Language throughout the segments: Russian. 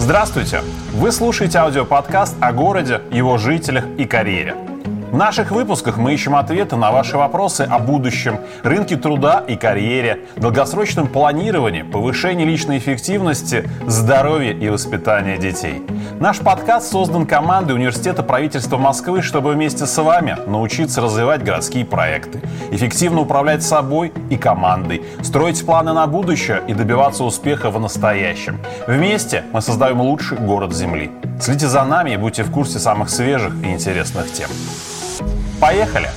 Здравствуйте! Вы слушаете аудиоподкаст о городе, его жителях и карьере. В наших выпусках мы ищем ответы на ваши вопросы о будущем, рынке труда и карьере, долгосрочном планировании, повышении личной эффективности, здоровье и воспитании детей. Наш подкаст создан командой Университета правительства Москвы, чтобы вместе с вами научиться развивать городские проекты, эффективно управлять собой и командой, строить планы на будущее и добиваться успеха в настоящем. Вместе мы создаем лучший город Земли. Следите за нами и будьте в курсе самых свежих и интересных тем. Поехали!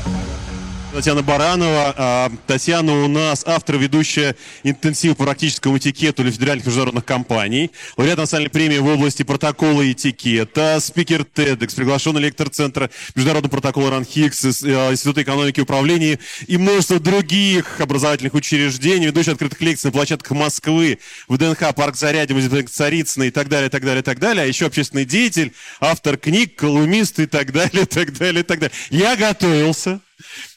Татьяна Баранова. А, Татьяна у нас автор, ведущая интенсив по практическому этикету для федеральных международных компаний, лауреат национальной премии в области протокола и этикета, спикер TEDx, приглашенный лектор Центра международного протокола РАНХИКС, э, Института экономики и управления и множество других образовательных учреждений, ведущий открытых лекций на площадках Москвы, в ДНХ, Парк Зарядье, Музей Царицыной и так далее, так далее, так далее. А еще общественный деятель, автор книг, колумнист и так далее, так далее, так далее. Я готовился.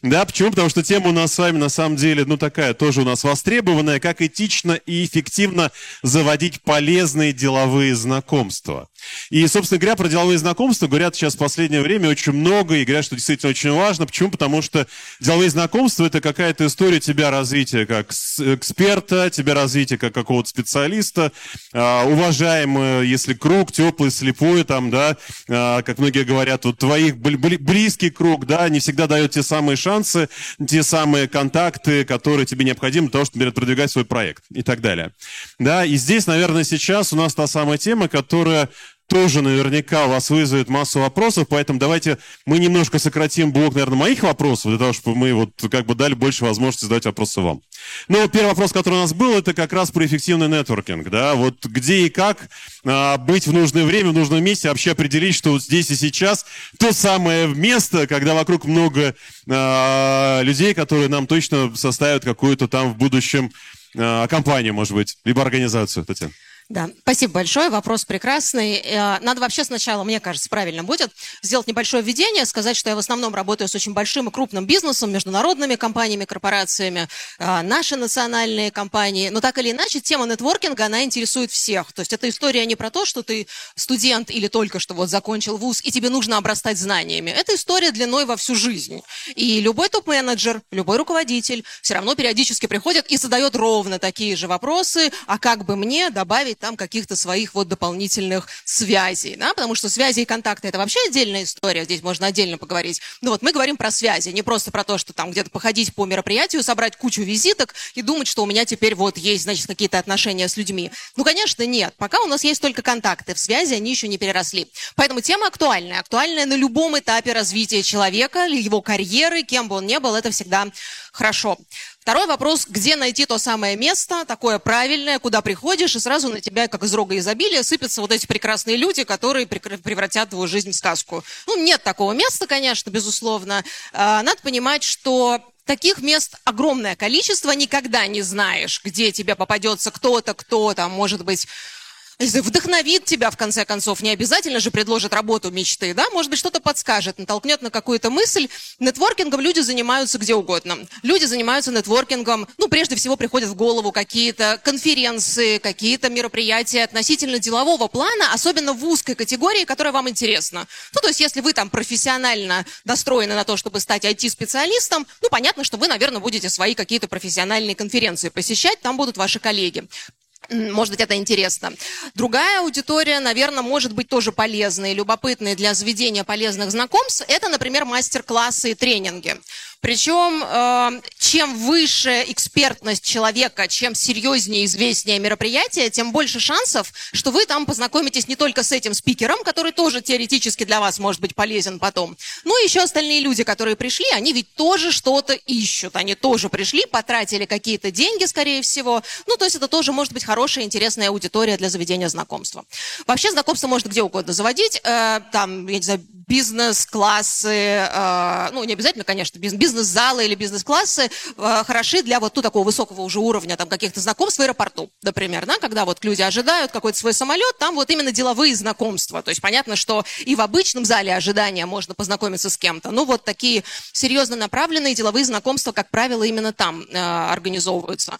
Да, почему? Потому что тема у нас с вами на самом деле, ну такая, тоже у нас востребованная, как этично и эффективно заводить полезные деловые знакомства. И, собственно говоря, про деловые знакомства говорят сейчас в последнее время очень много и говорят, что действительно очень важно. Почему? Потому что деловые знакомства – это какая-то история тебя развития как эксперта, тебя развития как какого-то специалиста, а, уважаемый, если круг теплый, слепой, там, да, а, как многие говорят, вот твоих близкий круг, да, не всегда дает те самые шансы, те самые контакты, которые тебе необходимы для того, чтобы продвигать свой проект и так далее. Да, и здесь, наверное, сейчас у нас та самая тема, которая тоже наверняка вас вызовет массу вопросов, поэтому давайте мы немножко сократим блок, наверное, моих вопросов, для того, чтобы мы вот как бы дали больше возможности задать вопросы вам. Ну, первый вопрос, который у нас был, это как раз про эффективный нетворкинг, да, вот где и как а, быть в нужное время, в нужном месте, вообще определить, что вот здесь и сейчас то самое место, когда вокруг много а, людей, которые нам точно составят какую-то там в будущем а, компанию, может быть, либо организацию, Татьяна. Да, спасибо большое, вопрос прекрасный. Э, надо вообще сначала, мне кажется, правильно будет сделать небольшое введение, сказать, что я в основном работаю с очень большим и крупным бизнесом, международными компаниями, корпорациями, э, наши национальные компании. Но так или иначе, тема нетворкинга, она интересует всех. То есть это история не про то, что ты студент или только что вот закончил вуз, и тебе нужно обрастать знаниями. Это история длиной во всю жизнь. И любой топ-менеджер, любой руководитель все равно периодически приходит и задает ровно такие же вопросы, а как бы мне добавить там каких-то своих вот дополнительных связей, да, потому что связи и контакты – это вообще отдельная история, здесь можно отдельно поговорить. Ну вот мы говорим про связи, не просто про то, что там где-то походить по мероприятию, собрать кучу визиток и думать, что у меня теперь вот есть, значит, какие-то отношения с людьми. Ну, конечно, нет. Пока у нас есть только контакты, в связи они еще не переросли. Поэтому тема актуальная. Актуальная на любом этапе развития человека, его карьеры, кем бы он ни был, это всегда хорошо. Второй вопрос, где найти то самое место, такое правильное, куда приходишь, и сразу на тебя, как из рога изобилия, сыпятся вот эти прекрасные люди, которые превратят твою жизнь в сказку. Ну, нет такого места, конечно, безусловно. А, надо понимать, что Таких мест огромное количество, никогда не знаешь, где тебе попадется кто-то, кто там, может быть, вдохновит тебя, в конце концов, не обязательно же предложит работу мечты, да, может быть, что-то подскажет, натолкнет на какую-то мысль. Нетворкингом люди занимаются где угодно. Люди занимаются нетворкингом, ну, прежде всего приходят в голову какие-то конференции, какие-то мероприятия относительно делового плана, особенно в узкой категории, которая вам интересна. Ну, то есть, если вы там профессионально настроены на то, чтобы стать IT-специалистом, ну, понятно, что вы, наверное, будете свои какие-то профессиональные конференции посещать, там будут ваши коллеги. Может быть, это интересно. Другая аудитория, наверное, может быть тоже полезной, любопытной для заведения полезных знакомств. Это, например, мастер-классы и тренинги. Причем, э, чем выше экспертность человека, чем серьезнее и известнее мероприятие, тем больше шансов, что вы там познакомитесь не только с этим спикером, который тоже теоретически для вас может быть полезен потом, но еще остальные люди, которые пришли, они ведь тоже что-то ищут. Они тоже пришли, потратили какие-то деньги, скорее всего. Ну, то есть это тоже может быть хорошая, интересная аудитория для заведения знакомства. Вообще знакомство можно где угодно заводить. Э, там, я не знаю, бизнес-классы, э, ну, не обязательно, конечно, бизнес-залы или бизнес-классы э, хороши для вот ну, такого высокого уже уровня, там, каких-то знакомств в аэропорту, например, да, когда вот люди ожидают какой-то свой самолет, там вот именно деловые знакомства, то есть понятно, что и в обычном зале ожидания можно познакомиться с кем-то, но вот такие серьезно направленные деловые знакомства, как правило, именно там э, организовываются.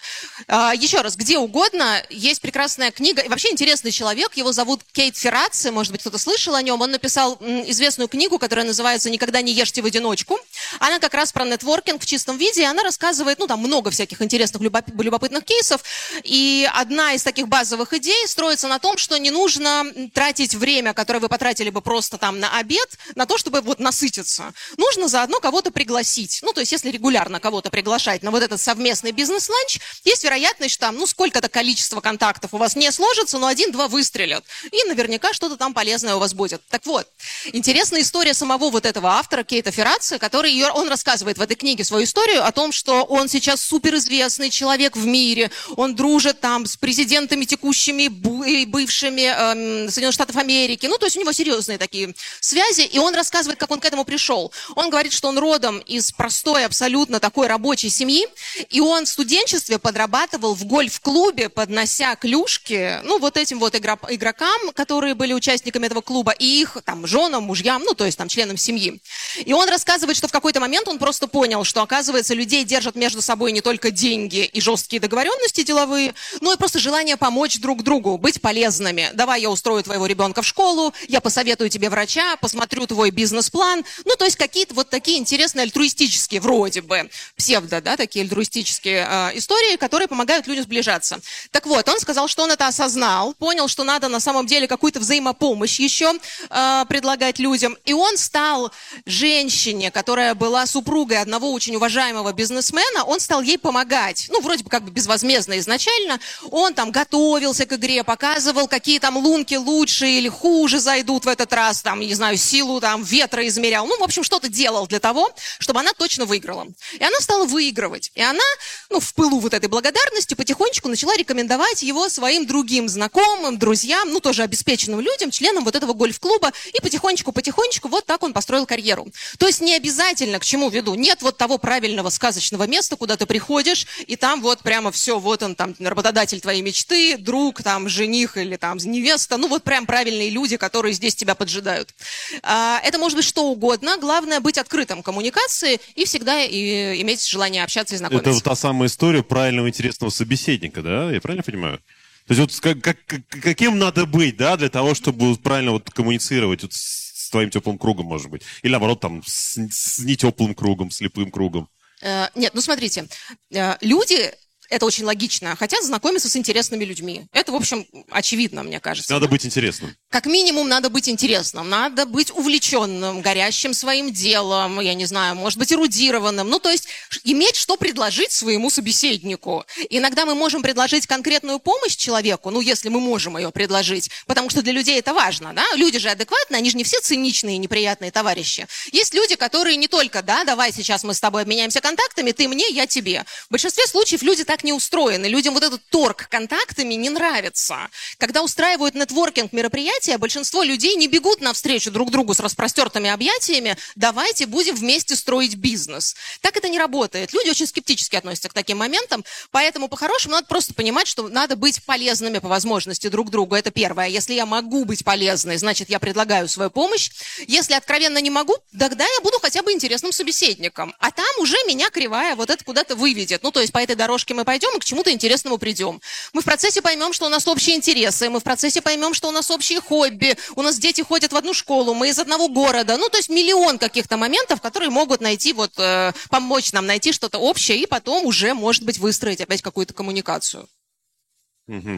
Еще раз, где угодно, есть прекрасная книга, и вообще интересный человек, его зовут Кейт Ферраци, может быть, кто-то слышал о нем. Он написал известную книгу, которая называется «Никогда не ешьте в одиночку». Она как раз про нетворкинг в чистом виде, и она рассказывает, ну, там много всяких интересных, любопытных кейсов, и одна из таких базовых идей строится на том, что не нужно тратить время, которое вы потратили бы просто там на обед, на то, чтобы вот насытиться. Нужно заодно кого-то пригласить. Ну, то есть, если регулярно кого-то приглашать на вот этот совместный бизнес-ланч, есть вероятность, что там, ну, сколько-то количество контактов у вас не сложится, но один-два выстрелят. И наверняка что-то там полезное у вас будет. Так вот, интересная история самого вот этого автора, Кейта Ферраци, который ее, он рассказывает в этой книге свою историю о том, что он сейчас суперизвестный человек в мире, он дружит там с президентами текущими и бывшими эм, Соединенных Штатов Америки, ну, то есть у него серьезные такие связи, и он рассказывает, как он к этому пришел. Он говорит, что он родом из простой, абсолютно такой рабочей семьи, и он в студенчестве подрабатывал в гольф-клубе, поднося клюшки, ну, вот этим вот игрокам, которые были участниками этого клуба, и их там женам, мужьям, ну, то есть там членам семьи. И он рассказывает, что в какой-то момент он просто понял, что, оказывается, людей держат между собой не только деньги и жесткие договоренности деловые, но и просто желание помочь друг другу, быть полезными. Давай я устрою твоего ребенка в школу, я посоветую тебе врача, посмотрю твой бизнес-план. Ну, то есть какие-то вот такие интересные альтруистические, вроде бы, псевдо, да, такие альтруистические э, истории, которые помогают людям сближаться. Так вот, он сказал, что он это осознал, понял, что надо на самом деле какую-то взаимопомощь еще э, предлагать людям. И он стал женщине, которая была супругой одного очень уважаемого бизнесмена, он стал ей помогать. Ну, вроде бы как бы безвозмездно изначально. Он там готовился к игре, показывал, какие там лунки лучше или хуже зайдут в этот раз, там, не знаю, силу там ветра измерял. Ну, в общем, что-то делал для того, чтобы она точно выиграла. И она стала выигрывать. И она, ну, в пылу вот этой благодарности потихонечку начала рекомендовать его своим другим знакомым, друзьям, ну, тоже обеспеченным людям, членам вот этого гольф-клуба. И потихонечку-потихонечку вот так он построил карьеру. То есть не обязательно, к чему веду, нет вот того правильного сказочного места, куда ты приходишь, и там вот прямо все, вот он там работодатель твоей мечты, друг, там, жених или там невеста, ну вот прям правильные люди, которые здесь тебя поджидают. А, это может быть что угодно, главное быть открытым коммуникации и всегда и, иметь желание общаться и знакомиться. Это вот та самая история правильного интересного собеседника, да? Я правильно понимаю? То есть вот как, как, каким надо быть, да, для того, чтобы правильно вот коммуницировать вот с твоим теплым кругом, может быть? Или наоборот, там, с, с нетеплым кругом, слепым кругом? Э, нет, ну смотрите, э, люди это очень логично. Хотят знакомиться с интересными людьми. Это, в общем, очевидно, мне кажется. Надо быть интересным. Как минимум, надо быть интересным. Надо быть увлеченным, горящим своим делом, я не знаю, может быть, эрудированным. Ну, то есть, иметь что предложить своему собеседнику. Иногда мы можем предложить конкретную помощь человеку, ну, если мы можем ее предложить, потому что для людей это важно, да? Люди же адекватные, они же не все циничные и неприятные товарищи. Есть люди, которые не только, да, давай сейчас мы с тобой обменяемся контактами, ты мне, я тебе. В большинстве случаев люди так так не устроены. Людям вот этот торг контактами не нравится. Когда устраивают нетворкинг мероприятия, большинство людей не бегут навстречу друг другу с распростертыми объятиями. Давайте будем вместе строить бизнес. Так это не работает. Люди очень скептически относятся к таким моментам, поэтому по-хорошему надо просто понимать, что надо быть полезными по возможности друг другу. Это первое. Если я могу быть полезной, значит, я предлагаю свою помощь. Если откровенно не могу, тогда я буду хотя бы интересным собеседником. А там уже меня кривая вот это куда-то выведет. Ну, то есть по этой дорожке мы пойдем и к чему-то интересному придем. Мы в процессе поймем, что у нас общие интересы, мы в процессе поймем, что у нас общие хобби, у нас дети ходят в одну школу, мы из одного города. Ну, то есть миллион каких-то моментов, которые могут найти, вот, э, помочь нам найти что-то общее и потом уже, может быть, выстроить опять какую-то коммуникацию.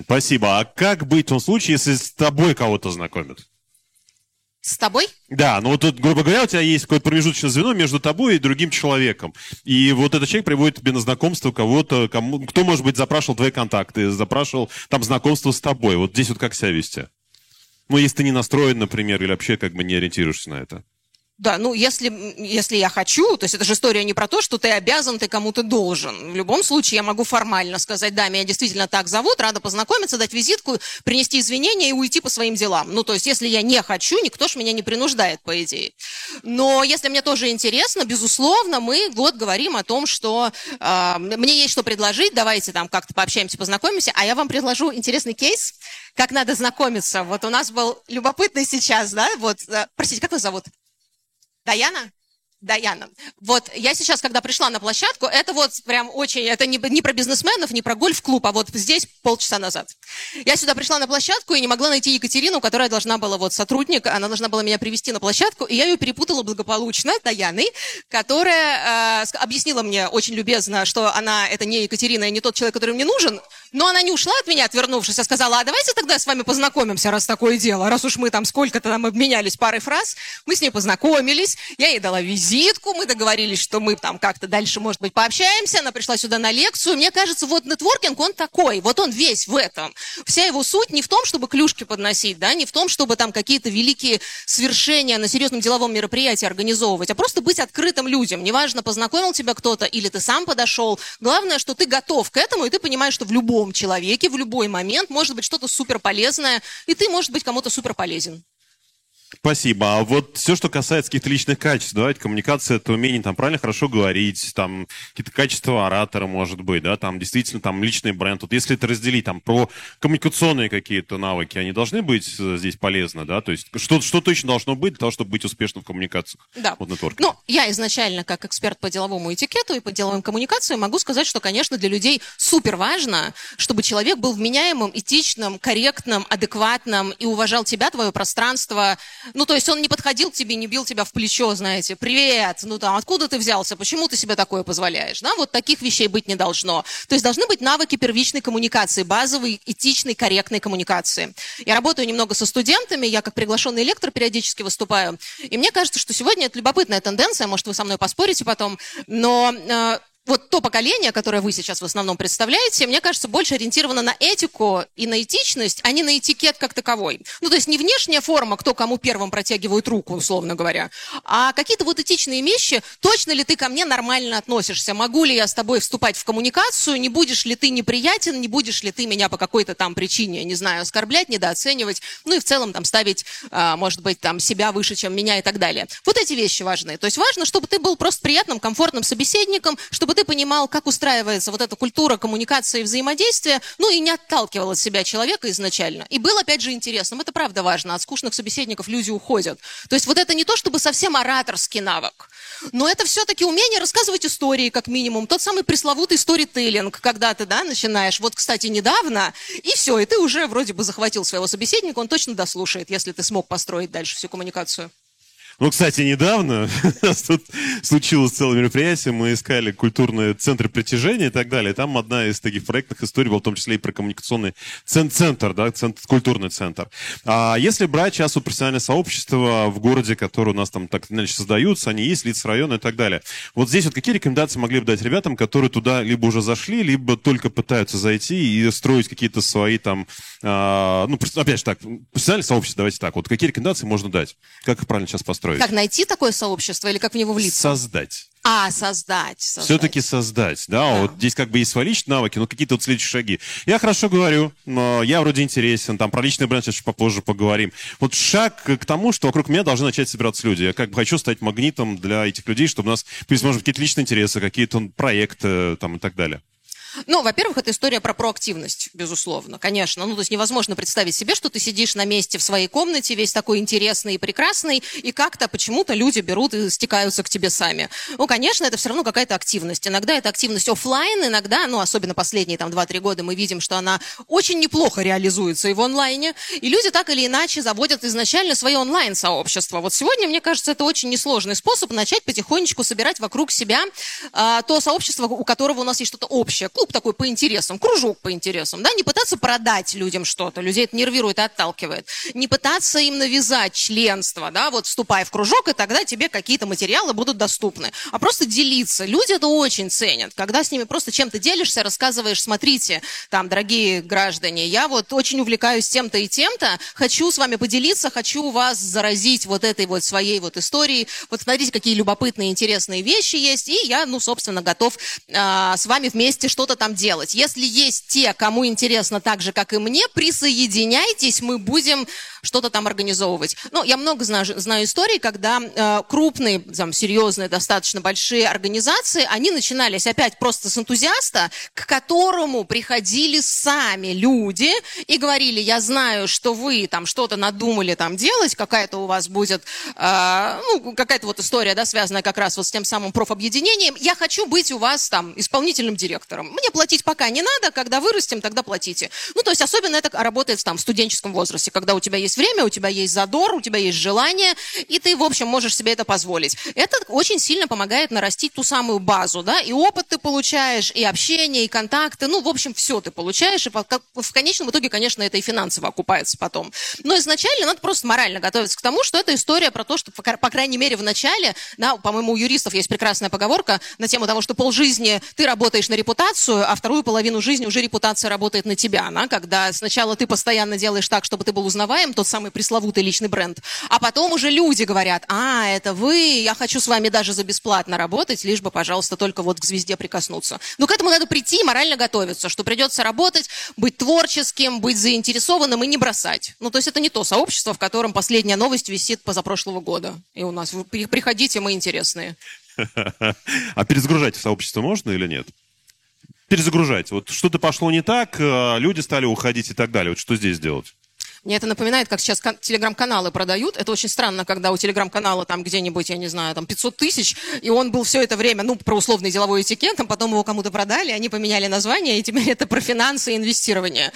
Спасибо. А как быть в том случае, если с тобой кого-то знакомят? С тобой? Да, ну вот тут, грубо говоря, у тебя есть какое-то промежуточное звено между тобой и другим человеком. И вот этот человек приводит тебе на знакомство кого-то, кому, кто, может быть, запрашивал твои контакты, запрашивал там знакомство с тобой. Вот здесь вот как себя вести? Ну, если ты не настроен, например, или вообще как бы не ориентируешься на это. Да, ну если, если я хочу, то есть это же история не про то, что ты обязан, ты кому-то должен. В любом случае я могу формально сказать, да, меня действительно так зовут, рада познакомиться, дать визитку, принести извинения и уйти по своим делам. Ну, то есть если я не хочу, никто ж меня не принуждает, по идее. Но если мне тоже интересно, безусловно, мы вот говорим о том, что э, мне есть что предложить, давайте там как-то пообщаемся, познакомимся, а я вам предложу интересный кейс, как надо знакомиться. Вот у нас был любопытный сейчас, да, вот, э, простите, как вас зовут? Даяна? Даяна, вот я сейчас, когда пришла на площадку, это вот прям очень, это не, не про бизнесменов, не про гольф-клуб, а вот здесь полчаса назад. Я сюда пришла на площадку и не могла найти Екатерину, которая должна была, вот сотрудник, она должна была меня привести на площадку, и я ее перепутала благополучно Даяной, которая э, объяснила мне очень любезно, что она, это не Екатерина и не тот человек, который мне нужен, но она не ушла от меня, отвернувшись, а сказала, а давайте тогда с вами познакомимся, раз такое дело. Раз уж мы там сколько-то там обменялись парой фраз, мы с ней познакомились, я ей дала визитку, мы договорились, что мы там как-то дальше, может быть, пообщаемся. Она пришла сюда на лекцию. Мне кажется, вот нетворкинг, он такой, вот он весь в этом. Вся его суть не в том, чтобы клюшки подносить, да, не в том, чтобы там какие-то великие свершения на серьезном деловом мероприятии организовывать, а просто быть открытым людям. Неважно, познакомил тебя кто-то или ты сам подошел. Главное, что ты готов к этому, и ты понимаешь, что в любом любом человеке в любой момент может быть что-то супер полезное, и ты, может быть, кому-то супер полезен. Спасибо. А вот все, что касается каких-то личных качеств, давайте, коммуникация, это умение там правильно, хорошо говорить, там какие-то качества оратора, может быть, да, там действительно там личный бренд. Вот если это разделить там про коммуникационные какие-то навыки, они должны быть э, здесь полезны, да, то есть что, что точно должно быть для того, чтобы быть успешным в коммуникациях? Да. Вот Ну, я изначально как эксперт по деловому этикету и по деловым коммуникациям могу сказать, что, конечно, для людей супер важно, чтобы человек был вменяемым, этичным, корректным, адекватным и уважал тебя, твое пространство, ну, то есть он не подходил к тебе, не бил тебя в плечо, знаете, привет, ну там, откуда ты взялся, почему ты себе такое позволяешь, да, вот таких вещей быть не должно. То есть должны быть навыки первичной коммуникации, базовой, этичной, корректной коммуникации. Я работаю немного со студентами, я как приглашенный лектор периодически выступаю, и мне кажется, что сегодня это любопытная тенденция, может, вы со мной поспорите потом, но э, вот то поколение, которое вы сейчас в основном представляете, мне кажется, больше ориентировано на этику и на этичность, а не на этикет как таковой. Ну, то есть не внешняя форма, кто кому первым протягивает руку, условно говоря, а какие-то вот этичные вещи. Точно ли ты ко мне нормально относишься? Могу ли я с тобой вступать в коммуникацию? Не будешь ли ты неприятен? Не будешь ли ты меня по какой-то там причине, не знаю, оскорблять, недооценивать? Ну и в целом там ставить, а, может быть, там себя выше, чем меня и так далее. Вот эти вещи важны. То есть важно, чтобы ты был просто приятным, комфортным собеседником, чтобы ты понимал, как устраивается вот эта культура коммуникации и взаимодействия, ну и не отталкивал от себя человека изначально. И был, опять же, интересным. Это правда важно. От скучных собеседников люди уходят. То есть вот это не то, чтобы совсем ораторский навык, но это все-таки умение рассказывать истории, как минимум. Тот самый пресловутый сторителлинг, когда ты, да, начинаешь, вот, кстати, недавно, и все, и ты уже вроде бы захватил своего собеседника, он точно дослушает, если ты смог построить дальше всю коммуникацию. Ну, кстати, недавно у нас тут случилось целое мероприятие, мы искали культурный центр притяжения и так далее. Там одна из таких проектных историй была в том числе и про коммуникационный центр, да, центр, культурный центр. А если брать сейчас вот профессиональное сообщество в городе, которое у нас там так иначе создаются, они есть, лица района и так далее. Вот здесь вот какие рекомендации могли бы дать ребятам, которые туда либо уже зашли, либо только пытаются зайти и строить какие-то свои там, а, ну, опять же так, профессиональное сообщество, давайте так, вот какие рекомендации можно дать? Как их правильно сейчас построить? Построить. Как найти такое сообщество или как в него влиться? Создать. А, создать. создать. Все-таки создать, да? да. Вот здесь как бы есть свои личные навыки, но какие-то вот следующие шаги. Я хорошо говорю, но я вроде интересен, там про личный бренд сейчас попозже поговорим. Вот шаг к тому, что вокруг меня должны начать собираться люди. Я как бы хочу стать магнитом для этих людей, чтобы у нас, может, какие-то личные интересы, какие-то проекты там и так далее. Ну, во-первых, это история про проактивность, безусловно, конечно. Ну, то есть невозможно представить себе, что ты сидишь на месте в своей комнате, весь такой интересный и прекрасный, и как-то почему-то люди берут и стекаются к тебе сами. Ну, конечно, это все равно какая-то активность. Иногда это активность офлайн, иногда, ну, особенно последние там 2-3 года мы видим, что она очень неплохо реализуется и в онлайне, и люди так или иначе заводят изначально свое онлайн-сообщество. Вот сегодня, мне кажется, это очень несложный способ начать потихонечку собирать вокруг себя а, то сообщество, у которого у нас есть что-то общее. Клуб такой по интересам, кружок по интересам, да, не пытаться продать людям что-то, людей это нервирует и отталкивает, не пытаться им навязать членство, да, вот вступай в кружок, и тогда тебе какие-то материалы будут доступны, а просто делиться. Люди это очень ценят, когда с ними просто чем-то делишься, рассказываешь, смотрите, там, дорогие граждане, я вот очень увлекаюсь тем-то и тем-то, хочу с вами поделиться, хочу вас заразить вот этой вот своей вот историей, вот смотрите, какие любопытные, интересные вещи есть, и я, ну, собственно, готов а, с вами вместе что-то там делать. Если есть те, кому интересно так же, как и мне, присоединяйтесь, мы будем что-то там организовывать. Ну, я много знаю, знаю историй, когда э, крупные, там, серьезные, достаточно большие организации, они начинались опять просто с энтузиаста, к которому приходили сами люди и говорили, я знаю, что вы там что-то надумали там делать, какая-то у вас будет, э, ну, какая-то вот история, да, связанная как раз вот с тем самым профобъединением, я хочу быть у вас там исполнительным директором. Мне платить пока не надо, когда вырастем, тогда платите. Ну, то есть особенно это работает там в студенческом возрасте, когда у тебя есть время, у тебя есть задор, у тебя есть желание, и ты, в общем, можешь себе это позволить. Это очень сильно помогает нарастить ту самую базу, да, и опыт ты получаешь, и общение, и контакты, ну, в общем, все ты получаешь, и в конечном итоге, конечно, это и финансово окупается потом. Но изначально надо просто морально готовиться к тому, что это история про то, что, по крайней мере, в начале, да, по-моему, у юристов есть прекрасная поговорка на тему того, что полжизни ты работаешь на репутацию, а вторую половину жизни уже репутация работает на тебя, да, когда сначала ты постоянно делаешь так, чтобы ты был узнаваем, тот самый пресловутый личный бренд, а потом уже люди говорят, а, это вы, я хочу с вами даже за бесплатно работать, лишь бы, пожалуйста, только вот к звезде прикоснуться. Но к этому надо прийти и морально готовиться, что придется работать, быть творческим, быть заинтересованным и не бросать. Ну, то есть это не то сообщество, в котором последняя новость висит позапрошлого года. И у нас, вы приходите, мы интересные. А перезагружать в сообщество можно или нет? Перезагружать. Вот что-то пошло не так, э, люди стали уходить и так далее. Вот что здесь делать? Мне это напоминает, как сейчас телеграм-каналы продают. Это очень странно, когда у телеграм-канала там где-нибудь, я не знаю, там 500 тысяч, и он был все это время, ну, про условный деловой этикет, там потом его кому-то продали, они поменяли название, и теперь это про финансы и инвестирование.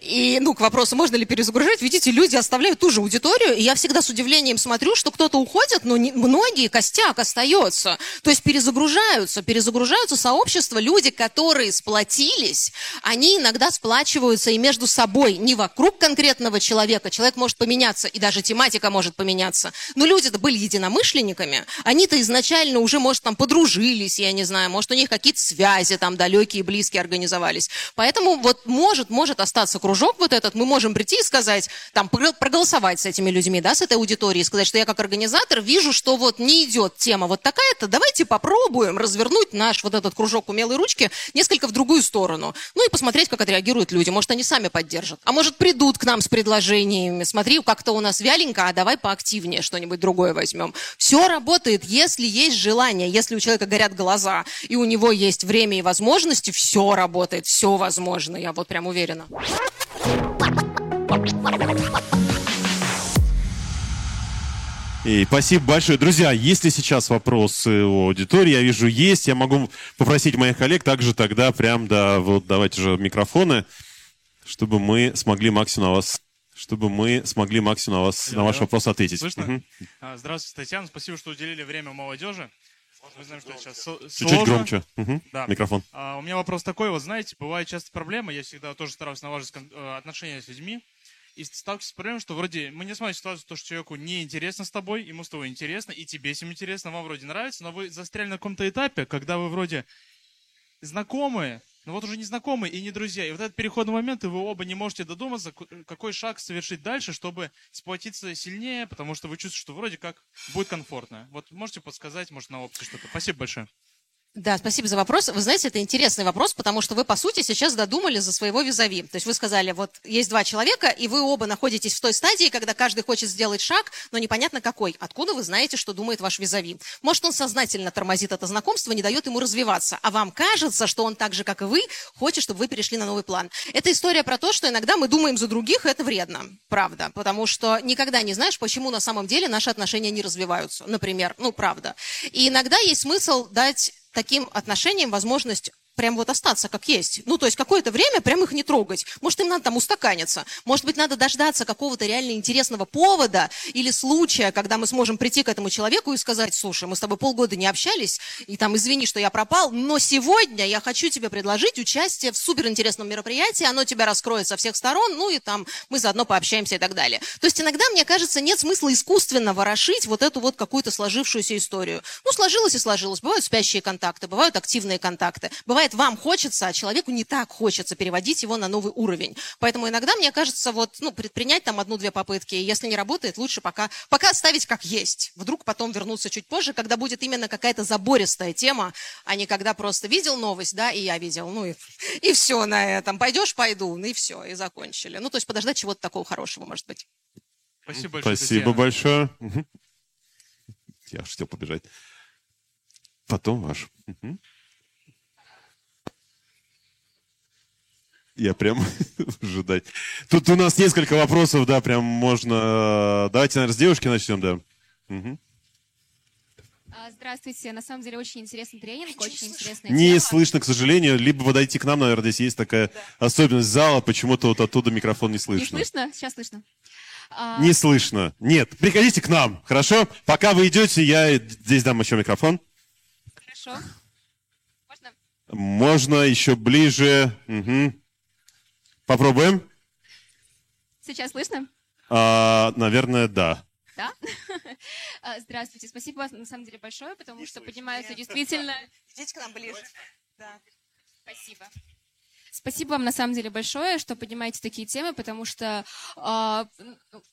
И, ну, к вопросу, можно ли перезагружать, видите, люди оставляют ту же аудиторию, и я всегда с удивлением смотрю, что кто-то уходит, но не, многие, костяк остается. То есть перезагружаются, перезагружаются сообщества, люди, которые сплотились, они иногда сплачиваются и между собой, не вокруг конкретного человека. Человек может поменяться, и даже тематика может поменяться. Но люди-то были единомышленниками. Они-то изначально уже, может, там подружились, я не знаю, может, у них какие-то связи там далекие, близкие организовались. Поэтому вот может, может остаться кружок вот этот. Мы можем прийти и сказать, там, проголосовать с этими людьми, да, с этой аудиторией, сказать, что я как организатор вижу, что вот не идет тема вот такая-то, давайте попробуем развернуть наш вот этот кружок умелой ручки несколько в другую сторону. Ну и посмотреть, как отреагируют люди. Может, они сами поддержат. А может, придут к нам с предложением предложениями. Смотри, как-то у нас вяленько, а давай поактивнее что-нибудь другое возьмем. Все работает, если есть желание, если у человека горят глаза, и у него есть время и возможности, все работает, все возможно, я вот прям уверена. И спасибо большое. Друзья, если сейчас вопросы у аудитории, я вижу, есть, я могу попросить моих коллег также тогда прям, да, вот давайте же микрофоны, чтобы мы смогли максимум на вас чтобы мы смогли максимум на, вас, на ваш вопрос ответить. Слышно? Угу. Здравствуйте, Татьяна. Спасибо, что уделили время молодежи. Мы знаем, что сейчас сложно. Чуть-чуть громче. Угу. Да. Микрофон. А, у меня вопрос такой. Вот знаете, бывает часто проблема. Я всегда тоже стараюсь налаживать э, отношения с людьми. И сталкиваюсь с проблемой, что вроде мы не смотрим ситуацию, то, что человеку не интересно с тобой, ему с тобой интересно, и тебе с ним интересно, вам вроде нравится, но вы застряли на каком-то этапе, когда вы вроде знакомые, но вот уже не знакомые и не друзья. И вот этот переходный момент, и вы оба не можете додуматься, какой шаг совершить дальше, чтобы сплотиться сильнее, потому что вы чувствуете, что вроде как будет комфортно. Вот можете подсказать, может, на опции что-то. Спасибо большое. Да, спасибо за вопрос. Вы знаете, это интересный вопрос, потому что вы, по сути, сейчас додумали за своего визави. То есть вы сказали, вот есть два человека, и вы оба находитесь в той стадии, когда каждый хочет сделать шаг, но непонятно какой. Откуда вы знаете, что думает ваш визави? Может, он сознательно тормозит это знакомство, не дает ему развиваться, а вам кажется, что он так же, как и вы, хочет, чтобы вы перешли на новый план. Это история про то, что иногда мы думаем за других, и это вредно, правда, потому что никогда не знаешь, почему на самом деле наши отношения не развиваются, например, ну, правда. И иногда есть смысл дать таким отношениям возможность прям вот остаться как есть. Ну, то есть какое-то время прям их не трогать. Может, им надо там устаканиться. Может быть, надо дождаться какого-то реально интересного повода или случая, когда мы сможем прийти к этому человеку и сказать, слушай, мы с тобой полгода не общались, и там, извини, что я пропал, но сегодня я хочу тебе предложить участие в суперинтересном мероприятии, оно тебя раскроет со всех сторон, ну и там мы заодно пообщаемся и так далее. То есть иногда, мне кажется, нет смысла искусственно ворошить вот эту вот какую-то сложившуюся историю. Ну, сложилось и сложилось. Бывают спящие контакты, бывают активные контакты, бывает бывает, вам хочется, а человеку не так хочется переводить его на новый уровень. Поэтому иногда, мне кажется, вот, ну, предпринять там одну-две попытки, если не работает, лучше пока, пока оставить как есть. Вдруг потом вернуться чуть позже, когда будет именно какая-то забористая тема, а не когда просто видел новость, да, и я видел, ну и, и все на этом. Пойдешь, пойду, ну и все, и закончили. Ну, то есть подождать чего-то такого хорошего, может быть. Спасибо большое, Спасибо Татьяна. большое. Я хотел побежать. Потом ваш. Мгм. Я прям ожидать. Тут у нас несколько вопросов, да, прям можно... Давайте, наверное, с девушки начнем, да. А, Здравствуйте. На самом деле очень интересный тренинг, очень интересная Не тема. слышно, к сожалению. Либо подойти к нам, наверное, здесь есть такая особенность зала, почему-то вот оттуда микрофон не Не слышно. слышно? Сейчас слышно. А, Не слышно. Нет, приходите к нам, хорошо? Пока вы идете, я здесь дам еще микрофон. Хорошо. Можно? Можно еще ближе. Мгм. Попробуем. Сейчас слышно? А, наверное, да. Да? А, Здравствуйте. Спасибо вам на самом деле большое, потому что поднимаются действительно... Идите к нам ближе. Да. Спасибо. Спасибо вам на самом деле большое, что поднимаете такие темы, потому что а,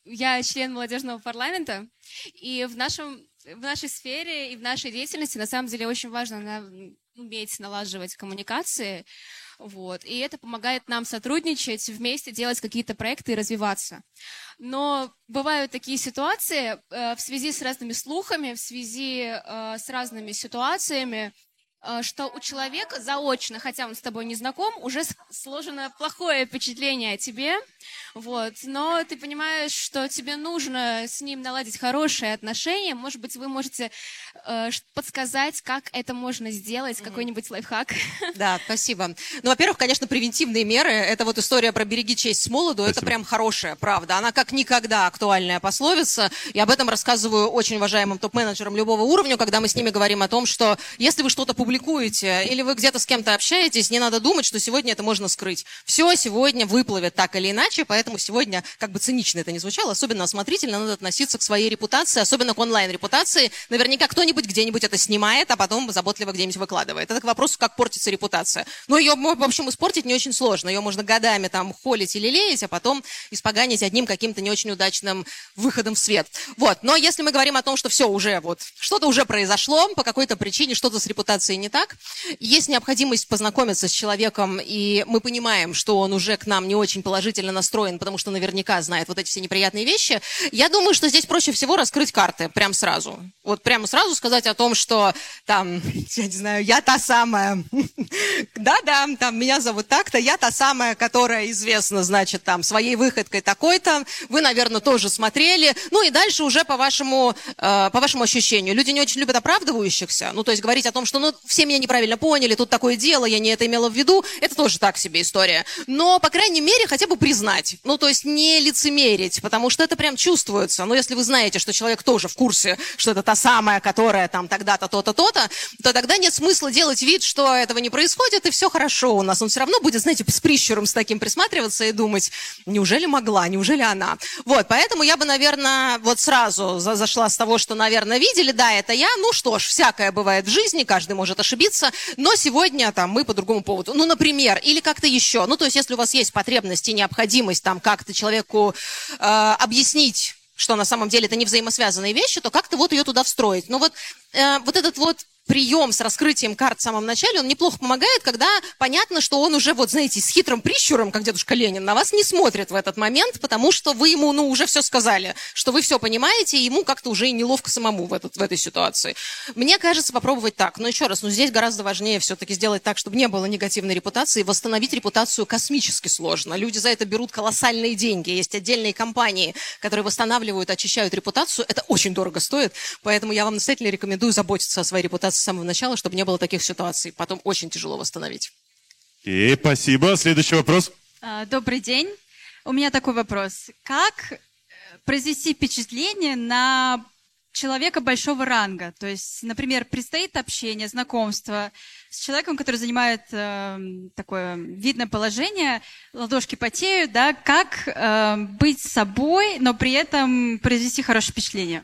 я член молодежного парламента, и в, нашем, в нашей сфере и в нашей деятельности на самом деле очень важно на- уметь налаживать коммуникации, вот, и это помогает нам сотрудничать, вместе делать какие-то проекты и развиваться. Но бывают такие ситуации э, в связи с разными слухами, в связи э, с разными ситуациями, что у человека заочно, хотя он с тобой не знаком, уже сложено плохое впечатление о тебе, вот, но ты понимаешь, что тебе нужно с ним наладить хорошие отношения, может быть, вы можете э, подсказать, как это можно сделать, какой-нибудь лайфхак. Да, спасибо. Ну, во-первых, конечно, превентивные меры. Это вот история про «береги честь с молоду». Это Спасибо. прям хорошая, правда. Она как никогда актуальная пословица. И об этом рассказываю очень уважаемым топ-менеджерам любого уровня, когда мы с ними говорим о том, что если вы что-то публикуете или вы где-то с кем-то общаетесь, не надо думать, что сегодня это можно скрыть. Все сегодня выплывет так или иначе, поэтому сегодня, как бы цинично это ни звучало, особенно осмотрительно надо относиться к своей репутации, особенно к онлайн-репутации. Наверняка кто-нибудь где-нибудь это снимает, а потом заботливо где-нибудь выкладывает. Это к вопросу, как портится репутация. Но ее, в общем, испортить не очень сложно. Ее можно годами там холить или леять, а потом испоганить одним каким-то не очень удачным выходом в свет. Вот. Но если мы говорим о том, что все уже вот, что-то уже произошло, по какой-то причине что-то с репутацией не так, есть необходимость познакомиться с человеком, и мы понимаем, что он уже к нам не очень положительно настроен, потому что наверняка знает вот эти все неприятные вещи, я думаю, что здесь проще всего раскрыть карты прям сразу. Вот прямо сразу сказать о том, что там, я не знаю, я та самая, да-да, там меня зовут так-то, я та самая, которая известна, значит, там, своей выходкой такой-то, вы, наверное, тоже смотрели, ну и дальше уже по вашему, э, по вашему ощущению. Люди не очень любят оправдывающихся, ну, то есть говорить о том, что, ну, все меня неправильно поняли, тут такое дело, я не это имела в виду, это тоже так себе история. Но, по крайней мере, хотя бы признать, ну, то есть не лицемерить, потому что это прям чувствуется. Но если вы знаете, что человек тоже в курсе, что это та самая, которая там тогда-то, то-то, то-то, то тогда нет смысла делать вид, что этого не происходит, и все хорошо у нас. Он все равно будет, знаете, с прищуром с таким присматриваться и думать, неужели могла, неужели она? Вот, поэтому я бы, наверное, вот сразу за- зашла с того, что, наверное, видели, да, это я, ну что ж, всякое бывает в жизни, каждый может ошибиться, но сегодня там мы по другому поводу. Ну, например, или как-то еще. Ну, то есть, если у вас есть потребность и необходимость там как-то человеку э, объяснить, что на самом деле это не взаимосвязанные вещи, то как-то вот ее туда встроить. Но вот, э, вот этот вот прием с раскрытием карт в самом начале, он неплохо помогает, когда понятно, что он уже, вот знаете, с хитрым прищуром, как дедушка Ленин, на вас не смотрит в этот момент, потому что вы ему, ну, уже все сказали, что вы все понимаете, и ему как-то уже и неловко самому в, этот, в этой ситуации. Мне кажется, попробовать так. Но еще раз, ну, здесь гораздо важнее все-таки сделать так, чтобы не было негативной репутации. Восстановить репутацию космически сложно. Люди за это берут колоссальные деньги. Есть отдельные компании, которые восстанавливают, очищают репутацию. Это очень дорого стоит, поэтому я вам настоятельно рекомендую заботиться о своей репутации с самого начала, чтобы не было таких ситуаций. Потом очень тяжело восстановить. И спасибо. Следующий вопрос. А, Добрый день. У меня такой вопрос. Как э, произвести впечатление на человека большого ранга? То есть, например, предстоит общение, знакомство с человеком, который занимает э, такое видное положение, ладошки потеют, да? Как э, быть собой, но при этом произвести хорошее впечатление?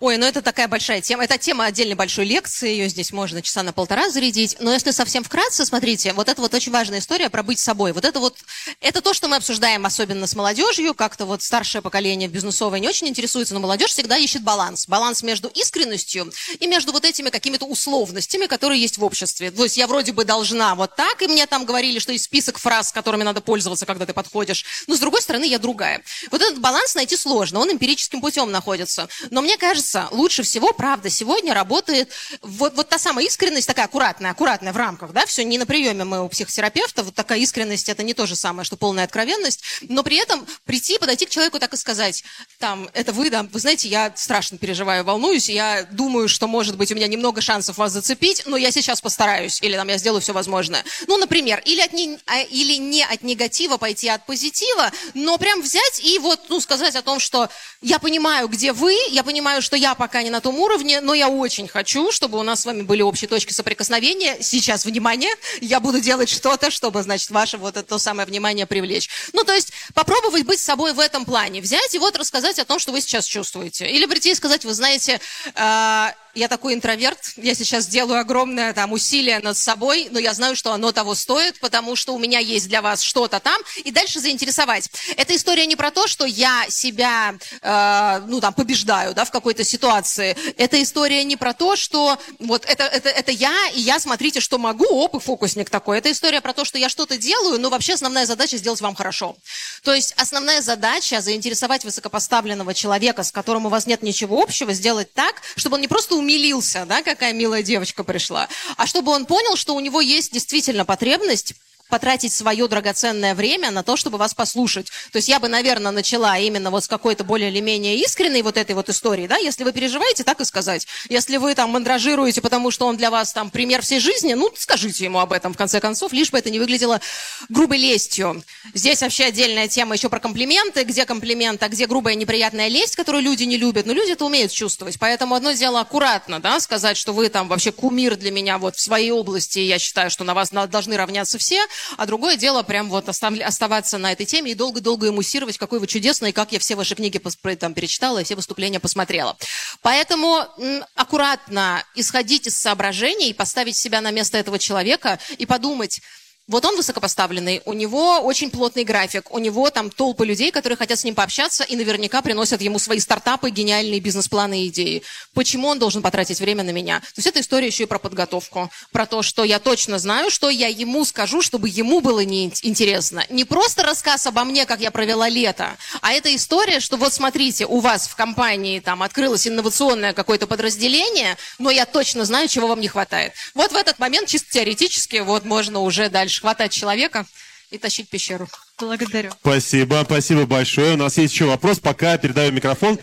Ой, ну это такая большая тема. Это тема отдельной большой лекции, ее здесь можно часа на полтора зарядить. Но если совсем вкратце, смотрите, вот это вот очень важная история про быть собой. Вот это вот, это то, что мы обсуждаем особенно с молодежью. Как-то вот старшее поколение бизнесовое не очень интересуется, но молодежь всегда ищет баланс. Баланс между искренностью и между вот этими какими-то условностями, которые есть в обществе. То есть я вроде бы должна вот так, и мне там говорили, что есть список фраз, которыми надо пользоваться, когда ты подходишь. Но с другой стороны, я другая. Вот этот баланс найти сложно, он эмпирическим путем находится. Но мне кажется, кажется, лучше всего, правда, сегодня работает вот, вот та самая искренность, такая аккуратная, аккуратная в рамках, да, все не на приеме мы у психотерапевта, вот такая искренность, это не то же самое, что полная откровенность, но при этом прийти, подойти к человеку так и сказать, там, это вы, да, вы знаете, я страшно переживаю, волнуюсь, я думаю, что, может быть, у меня немного шансов вас зацепить, но я сейчас постараюсь, или там я сделаю все возможное. Ну, например, или, от не, а, или не от негатива пойти, а от позитива, но прям взять и вот, ну, сказать о том, что я понимаю, где вы, я понимаю, что я пока не на том уровне, но я очень хочу, чтобы у нас с вами были общие точки соприкосновения. Сейчас, внимание, я буду делать что-то, чтобы, значит, ваше вот это то самое внимание привлечь. Ну, то есть попробовать быть собой в этом плане. Взять и вот рассказать о том, что вы сейчас чувствуете. Или прийти и сказать, вы знаете, э, я такой интроверт, я сейчас делаю огромное там усилие над собой, но я знаю, что оно того стоит, потому что у меня есть для вас что-то там, и дальше заинтересовать. Эта история не про то, что я себя, э, ну там, побеждаю, да, в какой-то ситуации. Эта история не про то, что вот это, это, это я, и я, смотрите, что могу, оп, и фокусник такой. Это история про то, что я что-то делаю, но вообще основная задача сделать вам хорошо. То есть основная задача заинтересовать высокопоставленного человека, с которым у вас нет ничего общего, сделать так, чтобы он не просто умилился, да, какая милая девочка пришла, а чтобы он понял, что у него есть действительно потребность потратить свое драгоценное время на то, чтобы вас послушать. То есть я бы, наверное, начала именно вот с какой-то более или менее искренней вот этой вот истории, да, если вы переживаете, так и сказать. Если вы там мандражируете, потому что он для вас там пример всей жизни, ну, скажите ему об этом, в конце концов, лишь бы это не выглядело грубой лестью. Здесь вообще отдельная тема еще про комплименты, где комплимент, а где грубая неприятная лесть, которую люди не любят. Но люди это умеют чувствовать. Поэтому одно дело аккуратно, да, сказать, что вы там вообще кумир для меня вот в своей области, и я считаю, что на вас должны равняться все, а другое дело прям вот оставаться на этой теме и долго-долго эмуссировать, какой вы чудесный, как я все ваши книги там перечитала и все выступления посмотрела. Поэтому аккуратно исходить из соображений, поставить себя на место этого человека и подумать, вот он высокопоставленный, у него очень плотный график, у него там толпы людей, которые хотят с ним пообщаться и наверняка приносят ему свои стартапы, гениальные бизнес-планы и идеи. Почему он должен потратить время на меня? То есть эта история еще и про подготовку, про то, что я точно знаю, что я ему скажу, чтобы ему было неинтересно. Не просто рассказ обо мне, как я провела лето, а это история, что вот смотрите, у вас в компании там открылось инновационное какое-то подразделение, но я точно знаю, чего вам не хватает. Вот в этот момент чисто теоретически вот можно уже дальше будешь хватать человека и тащить пещеру. Благодарю. Спасибо, спасибо большое. У нас есть еще вопрос, пока передаю микрофон.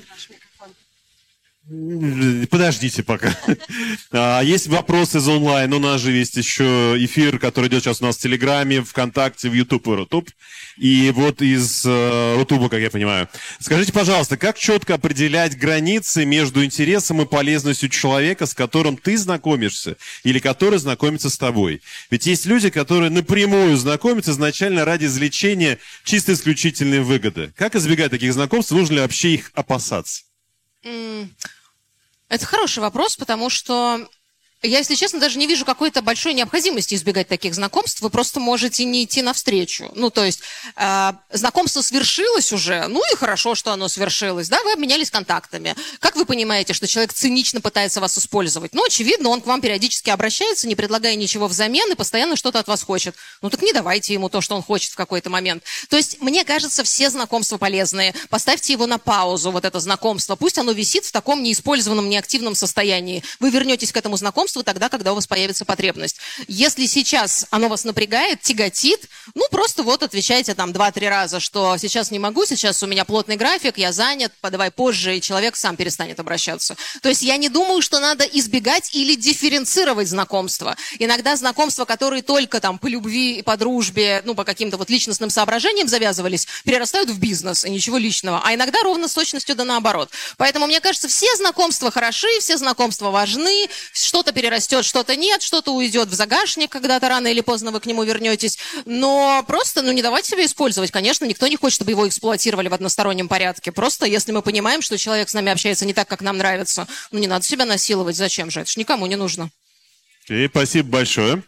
Подождите пока. А, есть вопросы из онлайн. У нас же есть еще эфир, который идет сейчас у нас в Телеграме, ВКонтакте, в Ютуб и Рутуб. И вот из э, Рутуба, как я понимаю. Скажите, пожалуйста, как четко определять границы между интересом и полезностью человека, с которым ты знакомишься, или который знакомится с тобой? Ведь есть люди, которые напрямую знакомятся изначально ради извлечения чисто исключительной выгоды. Как избегать таких знакомств? Нужно ли вообще их опасаться? Это хороший вопрос, потому что я, если честно, даже не вижу какой-то большой необходимости избегать таких знакомств. Вы просто можете не идти навстречу. Ну, то есть, э, знакомство свершилось уже, ну и хорошо, что оно свершилось, да, вы обменялись контактами. Как вы понимаете, что человек цинично пытается вас использовать? Ну, очевидно, он к вам периодически обращается, не предлагая ничего взамен и постоянно что-то от вас хочет. Ну, так не давайте ему то, что он хочет в какой-то момент. То есть, мне кажется, все знакомства полезные. Поставьте его на паузу, вот это знакомство. Пусть оно висит в таком неиспользованном, неактивном состоянии. Вы вернетесь к этому знакомству, знакомство тогда, когда у вас появится потребность. Если сейчас оно вас напрягает, тяготит, ну, просто вот отвечайте там два-три раза, что сейчас не могу, сейчас у меня плотный график, я занят, подавай позже, и человек сам перестанет обращаться. То есть я не думаю, что надо избегать или дифференцировать знакомства. Иногда знакомства, которые только там по любви и по дружбе, ну, по каким-то вот личностным соображениям завязывались, перерастают в бизнес, и ничего личного. А иногда ровно с точностью да наоборот. Поэтому, мне кажется, все знакомства хороши, все знакомства важны, что-то перерастет, что-то нет, что-то уйдет в загашник, когда-то рано или поздно вы к нему вернетесь. Но просто, ну, не давайте себя использовать. Конечно, никто не хочет, чтобы его эксплуатировали в одностороннем порядке. Просто, если мы понимаем, что человек с нами общается не так, как нам нравится, ну, не надо себя насиловать. Зачем же? Это ж никому не нужно. И спасибо большое.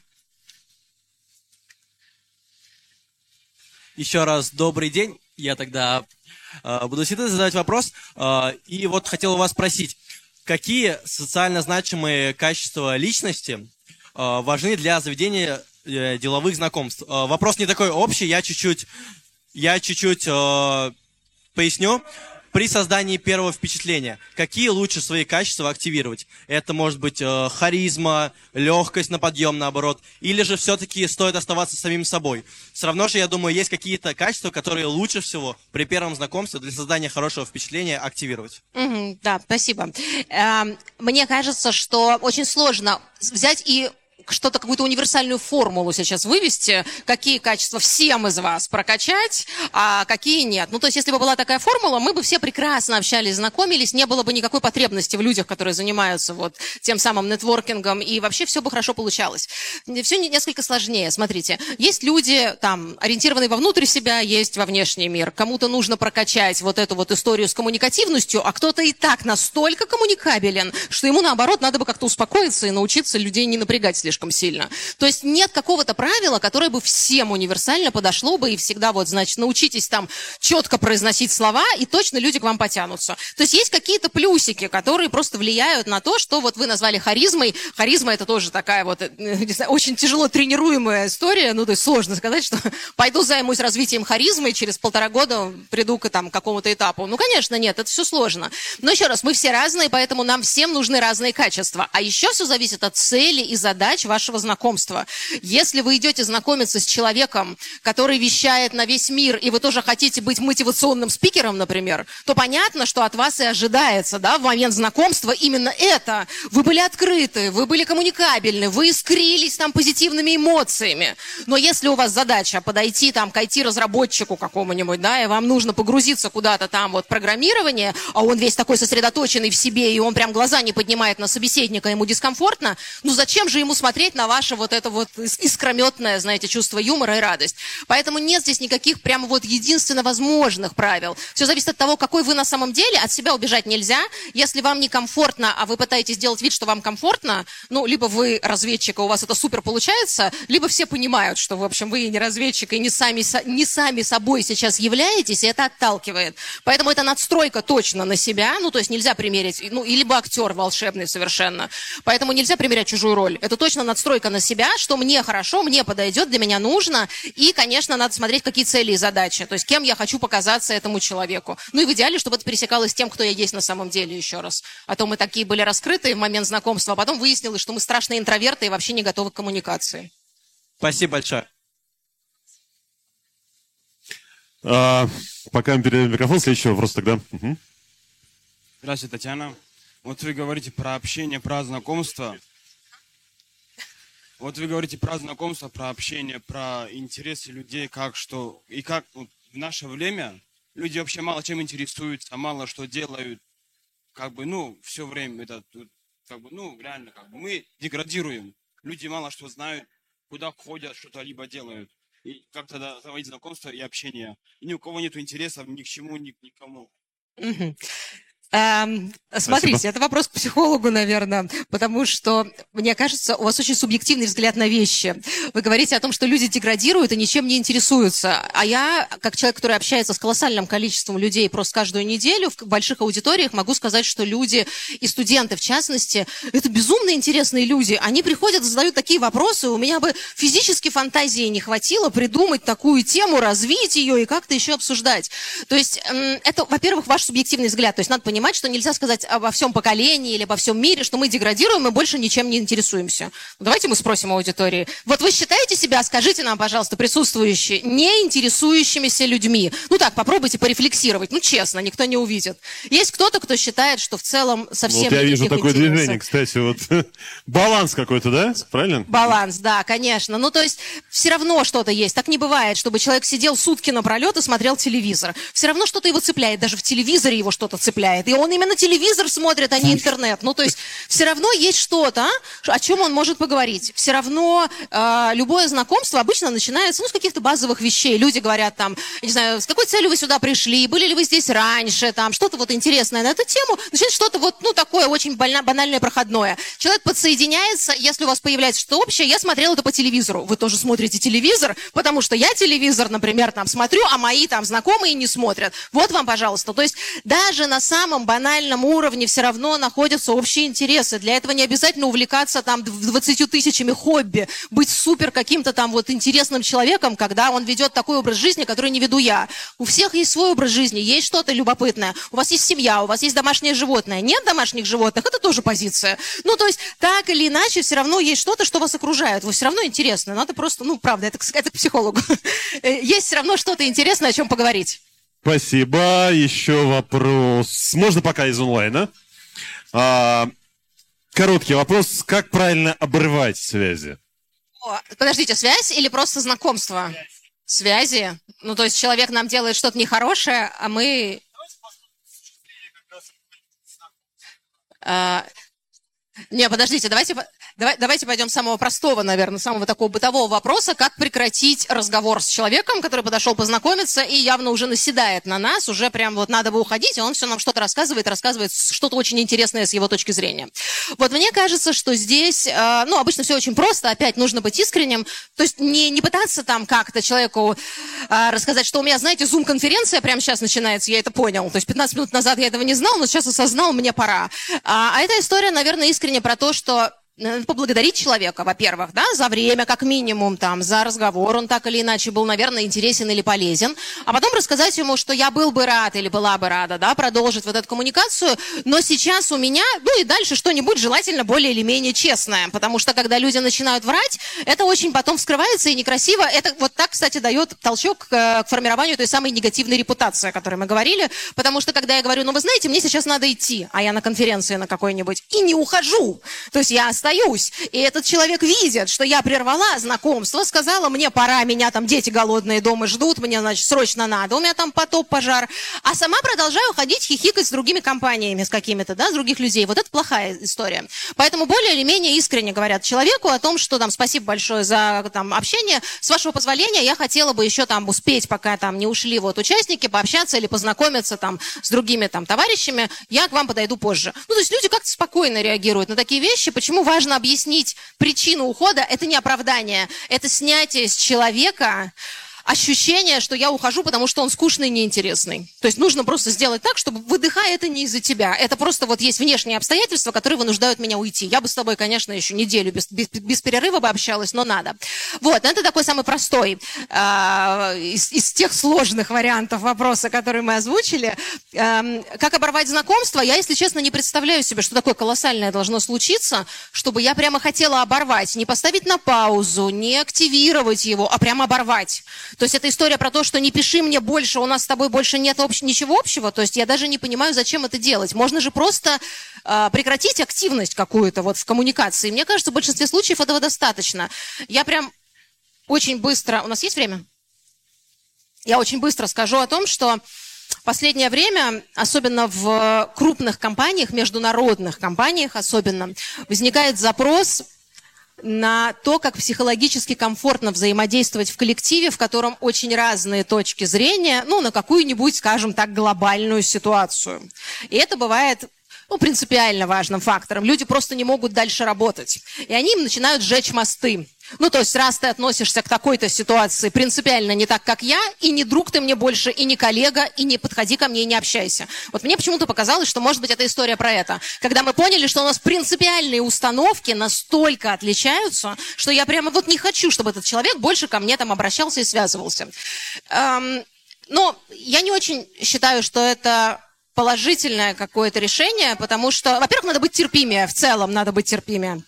Еще раз добрый день. Я тогда э, буду всегда задавать вопрос. Э, и вот хотел у вас спросить, какие социально значимые качества личности э, важны для заведения э, деловых знакомств? Э, вопрос не такой общий, я чуть-чуть, я чуть-чуть поясню при создании первого впечатления, какие лучше свои качества активировать? Это может быть э, харизма, легкость на подъем, наоборот, или же все-таки стоит оставаться самим собой? Все равно же, я думаю, есть какие-то качества, которые лучше всего при первом знакомстве для создания хорошего впечатления активировать. Мгм, да, спасибо. Эм, Мне кажется, что очень сложно взять и что-то, какую-то универсальную формулу сейчас вывести, какие качества всем из вас прокачать, а какие нет. Ну, то есть, если бы была такая формула, мы бы все прекрасно общались, знакомились, не было бы никакой потребности в людях, которые занимаются вот тем самым нетворкингом, и вообще все бы хорошо получалось. Все несколько сложнее. Смотрите, есть люди, там, ориентированные вовнутрь себя, есть во внешний мир. Кому-то нужно прокачать вот эту вот историю с коммуникативностью, а кто-то и так настолько коммуникабелен, что ему, наоборот, надо бы как-то успокоиться и научиться людей не напрягать слишком сильно. То есть нет какого-то правила, которое бы всем универсально подошло бы и всегда вот, значит, научитесь там четко произносить слова, и точно люди к вам потянутся. То есть есть какие-то плюсики, которые просто влияют на то, что вот вы назвали харизмой. Харизма это тоже такая вот, э, не знаю, очень тяжело тренируемая история, ну, то есть сложно сказать, что пойду займусь развитием харизмы, и через полтора года приду к там, какому-то этапу. Ну, конечно, нет, это все сложно. Но еще раз, мы все разные, поэтому нам всем нужны разные качества. А еще все зависит от цели и задач вашего знакомства. Если вы идете знакомиться с человеком, который вещает на весь мир, и вы тоже хотите быть мотивационным спикером, например, то понятно, что от вас и ожидается, да, в момент знакомства именно это. Вы были открыты, вы были коммуникабельны, вы искрились там позитивными эмоциями. Но если у вас задача подойти там к IT-разработчику какому-нибудь, да, и вам нужно погрузиться куда-то там вот программирование, а он весь такой сосредоточенный в себе, и он прям глаза не поднимает на собеседника, ему дискомфортно, ну зачем же ему смотреть на ваше вот это вот искрометное, знаете, чувство юмора и радость? Поэтому нет здесь никаких прямо вот единственно возможных правил. Все зависит от того, какой вы на самом деле, от себя убежать нельзя. Если вам некомфортно, а вы пытаетесь сделать вид, что вам комфортно, ну, либо вы разведчик, и у вас это супер получается, либо все понимают, что, в общем, вы не разведчик, и не сами, не сами собой сейчас являетесь, и это отталкивает. Поэтому это надстройка точно на себя, ну, то есть нельзя примерить, ну, и либо актер волшебный совершенно. Поэтому нельзя примерять чужую роль. Это точно надстройка на себя, что мне хорошо, мне подойдет, для меня нужно, и, конечно, надо смотреть, какие цели и задачи, то есть кем я хочу показаться этому человеку. Ну, и в идеале, чтобы это пересекалось с тем, кто я есть на самом деле, еще раз. А то мы такие были раскрыты в момент знакомства, а потом выяснилось, что мы страшные интроверты и вообще не готовы к коммуникации. Спасибо большое. А, пока мы передаем микрофон, следующий вопрос тогда. Мгм. Здравствуйте, Татьяна. Вот вы говорите про общение, про знакомство. Вот вы говорите про знакомство, про общение, про интересы людей, как что и как вот, в наше время люди вообще мало чем интересуются, мало что делают, как бы, ну, все время это, как бы, ну, реально, как бы, мы деградируем. Люди мало что знают, куда ходят, что-то либо делают. И как тогда заводить знакомство и общение. И ни у кого нет интересов ни к чему, ни к никому. Эм, смотрите, это вопрос к психологу, наверное, потому что, мне кажется, у вас очень субъективный взгляд на вещи. Вы говорите о том, что люди деградируют и ничем не интересуются. А я, как человек, который общается с колоссальным количеством людей просто каждую неделю, в больших аудиториях могу сказать, что люди, и студенты в частности, это безумно интересные люди. Они приходят, задают такие вопросы, у меня бы физически фантазии не хватило придумать такую тему, развить ее и как-то еще обсуждать. То есть это, во-первых, ваш субъективный взгляд. То есть надо понимать, что нельзя сказать обо всем поколении или обо всем мире, что мы деградируем и больше ничем не интересуемся. Ну, Давайте мы спросим аудитории. Вот вы считаете себя, скажите нам, пожалуйста, присутствующие, не интересующимися людьми? Ну так, попробуйте порефлексировать. Ну честно, никто не увидит. Есть кто-то, кто считает, что в целом совсем Вот я вижу такое интересов. движение, кстати, вот баланс какой-то, да? Правильно? Баланс, да, конечно. Ну, то есть, все равно что-то есть. Так не бывает, чтобы человек сидел сутки напролет и смотрел телевизор. Все равно что-то его цепляет. Даже в телевизоре его что-то цепляет. И он именно телевизор смотрит, а не интернет. Ну, то есть все равно есть что-то, о чем он может поговорить. Все равно э, любое знакомство обычно начинается ну, с каких-то базовых вещей. Люди говорят там, не знаю, с какой целью вы сюда пришли, были ли вы здесь раньше, там что-то вот интересное на эту тему. Начинается что-то вот, ну, такое очень больно, банальное, проходное. Человек подсоединяется, если у вас появляется что-то общее, я смотрела это по телевизору. Вы тоже смотрите телевизор, потому что я телевизор, например, там смотрю, а мои там знакомые не смотрят. Вот вам, пожалуйста. То есть даже на самом банальном уровне все равно находятся общие интересы. Для этого не обязательно увлекаться там 20 тысячами хобби, быть супер каким-то там вот интересным человеком, когда он ведет такой образ жизни, который не веду я. У всех есть свой образ жизни, есть что-то любопытное. У вас есть семья, у вас есть домашнее животное. Нет домашних животных, это тоже позиция. Ну, то есть, так или иначе, все равно есть что-то, что вас окружает. Вы все равно интересно. Надо просто, ну, правда, это, это к психологу. Есть все равно что-то интересное, о чем поговорить. Спасибо. Еще вопрос. Можно пока из онлайна. А, короткий вопрос. Как правильно обрывать связи? Подождите, связь или просто знакомство? Связи. Ну, то есть человек нам делает что-то нехорошее, а мы... А, не, подождите, давайте, Давай, давайте пойдем с самого простого, наверное, самого такого бытового вопроса, как прекратить разговор с человеком, который подошел познакомиться и явно уже наседает на нас, уже прям вот надо бы уходить, и он все нам что-то рассказывает, рассказывает что-то очень интересное с его точки зрения. Вот мне кажется, что здесь, э, ну, обычно все очень просто, опять нужно быть искренним, то есть не, не пытаться там как-то человеку э, рассказать, что у меня, знаете, зум-конференция прямо сейчас начинается, я это понял, то есть 15 минут назад я этого не знал, но сейчас осознал, мне пора. А, а эта история, наверное, искренне про то, что поблагодарить человека, во-первых, да, за время, как минимум, там, за разговор, он так или иначе был, наверное, интересен или полезен, а потом рассказать ему, что я был бы рад или была бы рада, да, продолжить вот эту коммуникацию, но сейчас у меня, ну и дальше что-нибудь желательно более или менее честное, потому что когда люди начинают врать, это очень потом вскрывается и некрасиво, это вот так, кстати, дает толчок к, к формированию той самой негативной репутации, о которой мы говорили, потому что когда я говорю, ну вы знаете, мне сейчас надо идти, а я на конференции на какой-нибудь, и не ухожу, то есть я. И этот человек видит, что я прервала знакомство, сказала, мне пора, меня там дети голодные дома ждут, мне, значит, срочно надо, у меня там потоп, пожар. А сама продолжаю ходить, хихикать с другими компаниями, с какими-то, да, с других людей. Вот это плохая история. Поэтому более или менее искренне говорят человеку о том, что там спасибо большое за там общение. С вашего позволения я хотела бы еще там успеть, пока там не ушли вот участники, пообщаться или познакомиться там с другими там товарищами. Я к вам подойду позже. Ну, то есть люди как-то спокойно реагируют на такие вещи. Почему важно важно объяснить причину ухода, это не оправдание, это снятие с человека ощущение, что я ухожу, потому что он скучный и неинтересный. То есть нужно просто сделать так, чтобы выдыхая это не из-за тебя. Это просто вот есть внешние обстоятельства, которые вынуждают меня уйти. Я бы с тобой, конечно, еще неделю без, без, без перерыва бы общалась, но надо. Вот, это такой самый простой э, из, из тех сложных вариантов вопроса, которые мы озвучили. Э, как оборвать знакомство? Я, если честно, не представляю себе, что такое колоссальное должно случиться, чтобы я прямо хотела оборвать. Не поставить на паузу, не активировать его, а прямо оборвать. То есть это история про то, что не пиши мне больше, у нас с тобой больше нет общ... ничего общего. То есть я даже не понимаю, зачем это делать. Можно же просто э, прекратить активность какую-то вот в коммуникации. Мне кажется, в большинстве случаев этого достаточно. Я прям очень быстро... У нас есть время? Я очень быстро скажу о том, что последнее время, особенно в крупных компаниях, международных компаниях особенно, возникает запрос на то, как психологически комфортно взаимодействовать в коллективе, в котором очень разные точки зрения, ну, на какую-нибудь, скажем так, глобальную ситуацию. И это бывает ну, принципиально важным фактором. Люди просто не могут дальше работать. И они им начинают сжечь мосты. Ну, то есть, раз ты относишься к такой-то ситуации принципиально не так, как я, и не друг ты мне больше, и не коллега, и не подходи ко мне и не общайся. Вот мне почему-то показалось, что, может быть, это история про это. Когда мы поняли, что у нас принципиальные установки настолько отличаются, что я прямо вот не хочу, чтобы этот человек больше ко мне там обращался и связывался. Эм, но я не очень считаю, что это положительное какое-то решение, потому что, во-первых, надо быть терпимее, в целом надо быть терпимее.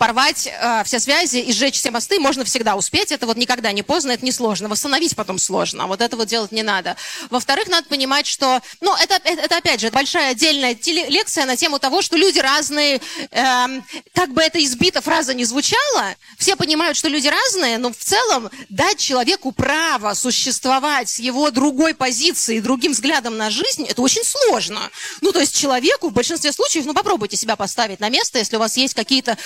Порвать э, все связи и сжечь все мосты можно всегда успеть. Это вот никогда не поздно, это не сложно. Восстановить потом сложно. А вот это вот делать не надо. Во-вторых, надо понимать, что, ну, это, это, это опять же большая отдельная лекция на тему того, что люди разные. Э, как бы это избито фраза не звучала, все понимают, что люди разные, но в целом дать человеку право существовать с его другой позицией, другим взглядом на жизнь, это очень сложно. Ну, то есть человеку в большинстве случаев, ну, попробуйте себя поставить на место, если у вас есть какие-то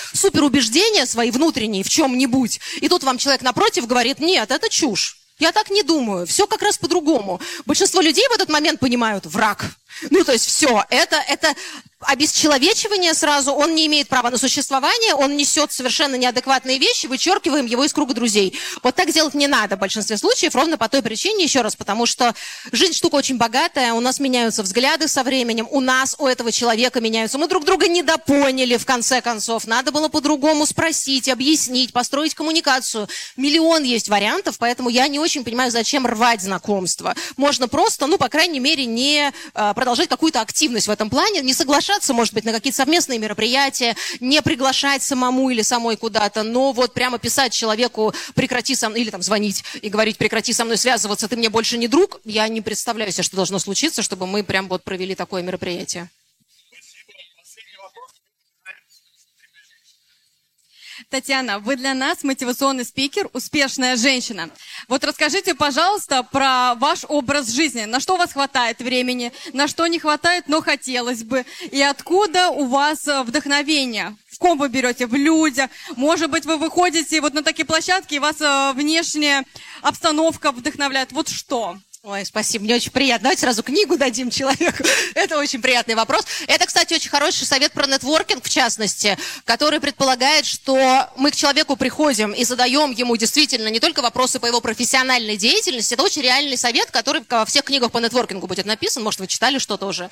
суперубеждения свои внутренние в чем-нибудь, и тут вам человек напротив говорит, нет, это чушь. Я так не думаю. Все как раз по-другому. Большинство людей в этот момент понимают враг. Ну, то есть все, это, это обесчеловечивание сразу, он не имеет права на существование, он несет совершенно неадекватные вещи, вычеркиваем его из круга друзей. Вот так делать не надо в большинстве случаев, ровно по той причине, еще раз, потому что жизнь штука очень богатая, у нас меняются взгляды со временем, у нас, у этого человека меняются. Мы друг друга недопоняли, в конце концов. Надо было по-другому спросить, объяснить, построить коммуникацию. Миллион есть вариантов, поэтому я не очень понимаю, зачем рвать знакомство. Можно просто, ну, по крайней мере, не а, продолжать какую-то активность в этом плане, не соглашаться соглашаться, может быть, на какие-то совместные мероприятия, не приглашать самому или самой куда-то, но вот прямо писать человеку «прекрати со мной», или там звонить и говорить «прекрати со мной связываться, ты мне больше не друг», я не представляю себе, что должно случиться, чтобы мы прям вот провели такое мероприятие. Татьяна, вы для нас мотивационный спикер, успешная женщина. Вот расскажите, пожалуйста, про ваш образ жизни. На что у вас хватает времени, на что не хватает, но хотелось бы. И откуда у вас э, вдохновение? В ком вы берете? В людях? Может быть, вы выходите вот на такие площадки, и вас э, внешняя обстановка вдохновляет. Вот что? Ой, спасибо, мне очень приятно. Давайте сразу книгу дадим человеку. Это очень приятный вопрос. Это, кстати, очень хороший совет про нетворкинг, в частности, который предполагает, что мы к человеку приходим и задаем ему действительно не только вопросы по его профессиональной деятельности, это очень реальный совет, который во всех книгах по нетворкингу будет написан, может, вы читали что-то уже.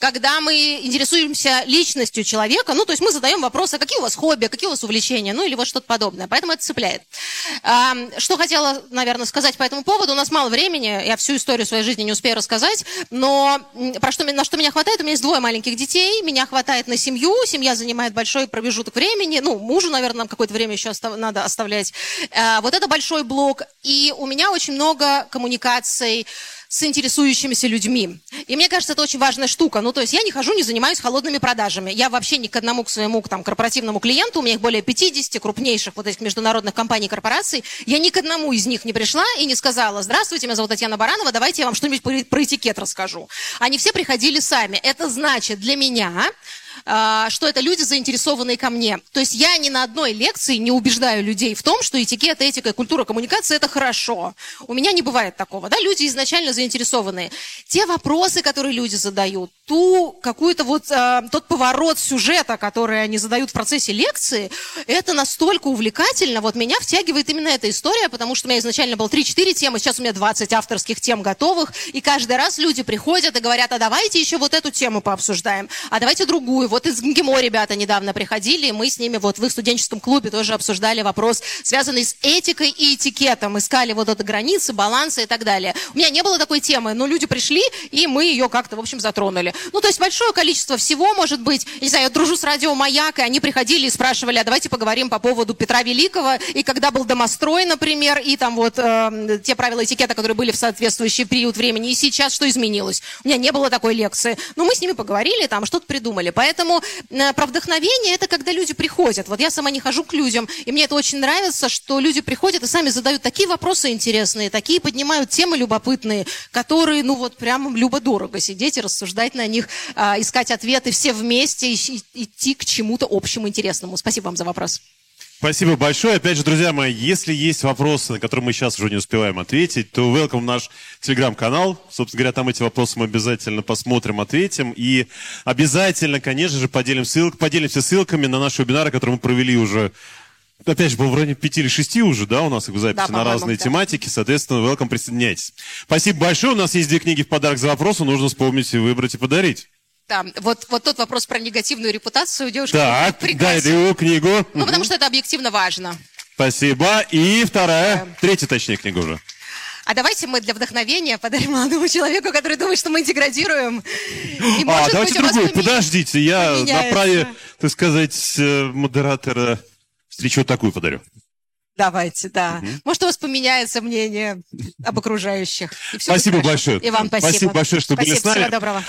Когда мы интересуемся личностью человека, ну, то есть мы задаем вопросы, какие у вас хобби, какие у вас увлечения, ну, или вот что-то подобное. Поэтому это цепляет. Что хотела, наверное, сказать по этому поводу. У нас мало времени, я всю историю своей жизни не успею рассказать, но про что, на что меня хватает, у меня есть двое маленьких детей, меня хватает на семью, семья занимает большой промежуток времени, ну, мужу, наверное, нам какое-то время еще остав, надо оставлять. Э, вот это большой блок, и у меня очень много коммуникаций, с интересующимися людьми. И мне кажется, это очень важная штука. Ну, то есть я не хожу, не занимаюсь холодными продажами. Я вообще ни к одному, к своему там, корпоративному клиенту, у меня их более 50 крупнейших вот этих международных компаний и корпораций, я ни к одному из них не пришла и не сказала, здравствуйте, меня зовут Татьяна Баранова, давайте я вам что-нибудь про, этикет расскажу. Они все приходили сами. Это значит для меня, что это люди, заинтересованные ко мне. То есть я ни на одной лекции не убеждаю людей в том, что этикет, этика, культура коммуникации – это хорошо. У меня не бывает такого. Да? Люди изначально заинтересованные. Те вопросы, которые люди задают, ту какую-то вот, э, тот поворот сюжета, который они задают в процессе лекции, это настолько увлекательно. Вот меня втягивает именно эта история, потому что у меня изначально было 3-4 темы, сейчас у меня 20 авторских тем готовых, и каждый раз люди приходят и говорят, а давайте еще вот эту тему пообсуждаем, а давайте другую. Вот из ГИМО ребята недавно приходили, и мы с ними вот в их студенческом клубе тоже обсуждали вопрос, связанный с этикой и этикетом, искали вот эти границы, балансы и так далее. У меня не было такой темы, но люди пришли, и мы ее как-то, в общем, затронули. Ну, то есть большое количество всего может быть. Не знаю, я дружу с радио «Маяк», и они приходили и спрашивали, а давайте поговорим по поводу Петра Великого, и когда был домострой, например, и там вот э, те правила этикета, которые были в соответствующий период времени, и сейчас что изменилось? У меня не было такой лекции. Но мы с ними поговорили, там что-то придумали. Поэтому э, про вдохновение это когда люди приходят. Вот я сама не хожу к людям, и мне это очень нравится, что люди приходят и сами задают такие вопросы интересные, такие поднимают темы любопытные, которые, ну вот прям любо-дорого сидеть и рассуждать на них, а, искать ответы все вместе, идти к чему-то общему интересному. Спасибо вам за вопрос. Спасибо большое. Опять же, друзья мои, если есть вопросы, на которые мы сейчас уже не успеваем ответить, то welcome в наш телеграм-канал. Собственно говоря, там эти вопросы мы обязательно посмотрим, ответим. И обязательно, конечно же, поделим ссылк, поделимся ссылками на наши вебинары, которые мы провели уже опять же, было вроде пяти или шести уже, да, у нас их записи да, на разные да. тематики, соответственно, welcome, присоединяйтесь. Спасибо большое, у нас есть две книги в подарок за вопросы, нужно вспомнить, выбрать и подарить. Да, вот, вот тот вопрос про негативную репутацию девушки. Дай его книгу. Ну, потому что это объективно важно. Спасибо. И вторая, да. третья, точнее, книга уже. А давайте мы для вдохновения подарим молодому человеку, который думает, что мы деградируем. И, а, давайте быть, другую. Подождите, я на праве, так сказать, э, модератора встречу такую подарю. Давайте, да. Может, у вас поменяется мнение об окружающих. Спасибо хорошо. большое. И вам спасибо. Спасибо большое, что были Спасибо, с нами. Всего доброго.